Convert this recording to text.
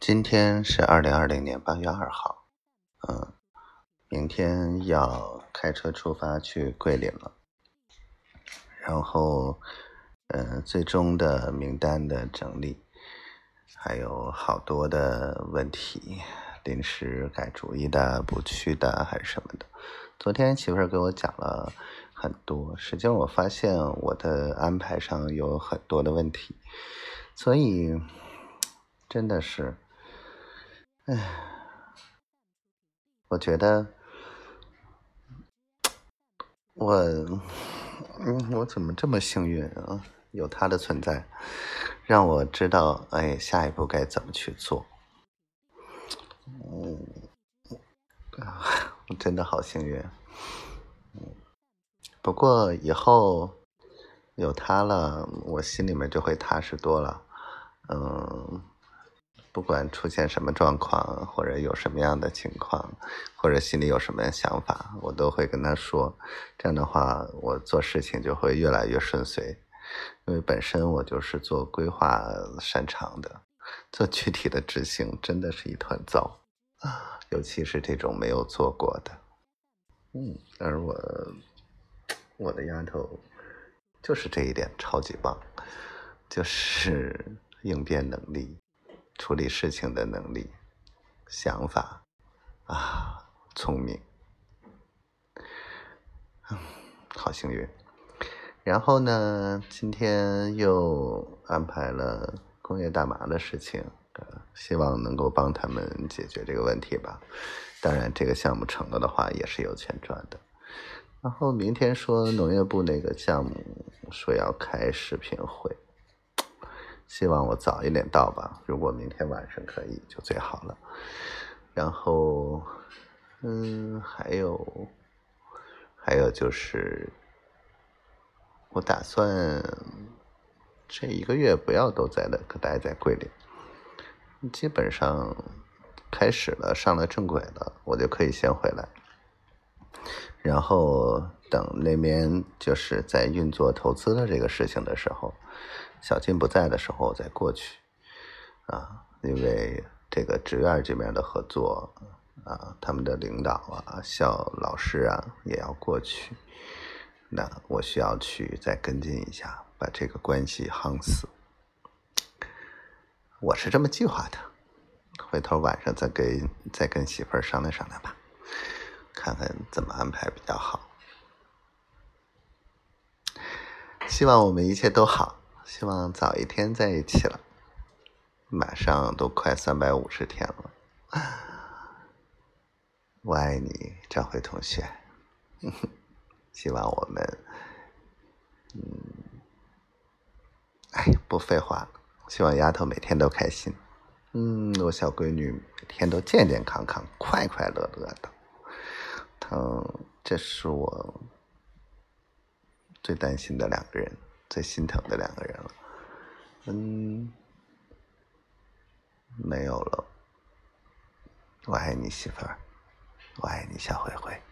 今天是二零二零年八月二号，嗯，明天要开车出发去桂林了，然后，嗯，最终的名单的整理，还有好多的问题，临时改主意的、不去的还是什么的。昨天媳妇儿给我讲了很多，实际上我发现我的安排上有很多的问题，所以真的是。唉，我觉得我，嗯，我怎么这么幸运啊？有他的存在，让我知道，哎，下一步该怎么去做。嗯，我真的好幸运。不过以后有他了，我心里面就会踏实多了。嗯。不管出现什么状况，或者有什么样的情况，或者心里有什么想法，我都会跟他说。这样的话，我做事情就会越来越顺遂。因为本身我就是做规划擅长的，做具体的执行真的是一团糟！尤其是这种没有做过的。嗯，而我我的丫头就是这一点超级棒，就是应变能力。处理事情的能力、想法啊，聪明，好幸运。然后呢，今天又安排了工业大麻的事情，希望能够帮他们解决这个问题吧。当然，这个项目成了的话，也是有钱赚的。然后明天说农业部那个项目说要开视频会。希望我早一点到吧，如果明天晚上可以就最好了。然后，嗯，还有，还有就是，我打算这一个月不要都在那，可待在桂林。基本上开始了，上了正轨了，我就可以先回来。然后等那边就是在运作投资的这个事情的时候。小金不在的时候再过去，啊，因为这个职院这边的合作，啊，他们的领导啊、校老师啊也要过去，那我需要去再跟进一下，把这个关系夯死。我是这么计划的，回头晚上再跟再跟媳妇儿商量商量吧，看看怎么安排比较好。希望我们一切都好。希望早一天在一起了，马上都快三百五十天了，我爱你，张辉同学。希望我们，嗯，哎，不废话了。希望丫头每天都开心，嗯，我小闺女每天都健健康康、快快乐乐的。嗯，这是我最担心的两个人。最心疼的两个人了，嗯，没有了。我爱你，媳妇儿，我爱你，小灰灰。